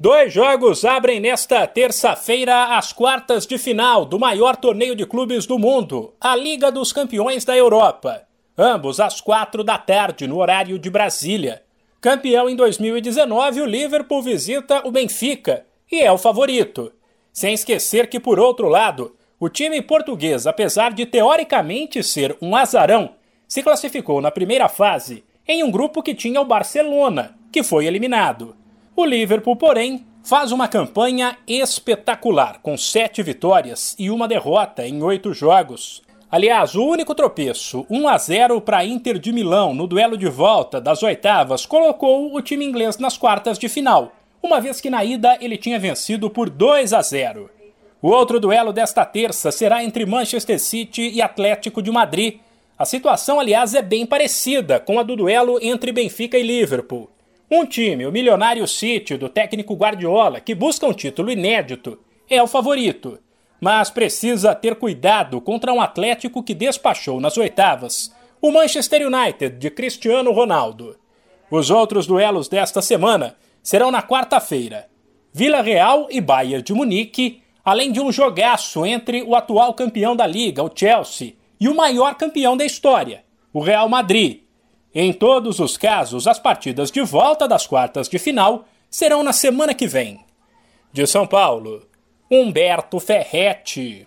Dois jogos abrem nesta terça-feira as quartas de final do maior torneio de clubes do mundo, a Liga dos Campeões da Europa. Ambos às quatro da tarde, no horário de Brasília. Campeão em 2019, o Liverpool visita o Benfica e é o favorito. Sem esquecer que, por outro lado, o time português, apesar de teoricamente ser um azarão, se classificou na primeira fase em um grupo que tinha o Barcelona, que foi eliminado. O Liverpool, porém, faz uma campanha espetacular, com sete vitórias e uma derrota em oito jogos. Aliás, o único tropeço, 1 a 0 para Inter de Milão no duelo de volta das oitavas, colocou o time inglês nas quartas de final, uma vez que na ida ele tinha vencido por 2 a 0. O outro duelo desta terça será entre Manchester City e Atlético de Madrid. A situação, aliás, é bem parecida com a do duelo entre Benfica e Liverpool. Um time, o milionário City do técnico Guardiola, que busca um título inédito, é o favorito, mas precisa ter cuidado contra um Atlético que despachou nas oitavas, o Manchester United de Cristiano Ronaldo. Os outros duelos desta semana serão na quarta-feira. Vila Real e Bayern de Munique, além de um jogaço entre o atual campeão da liga, o Chelsea, e o maior campeão da história, o Real Madrid, em todos os casos, as partidas de volta das quartas de final serão na semana que vem. De São Paulo, Humberto Ferretti.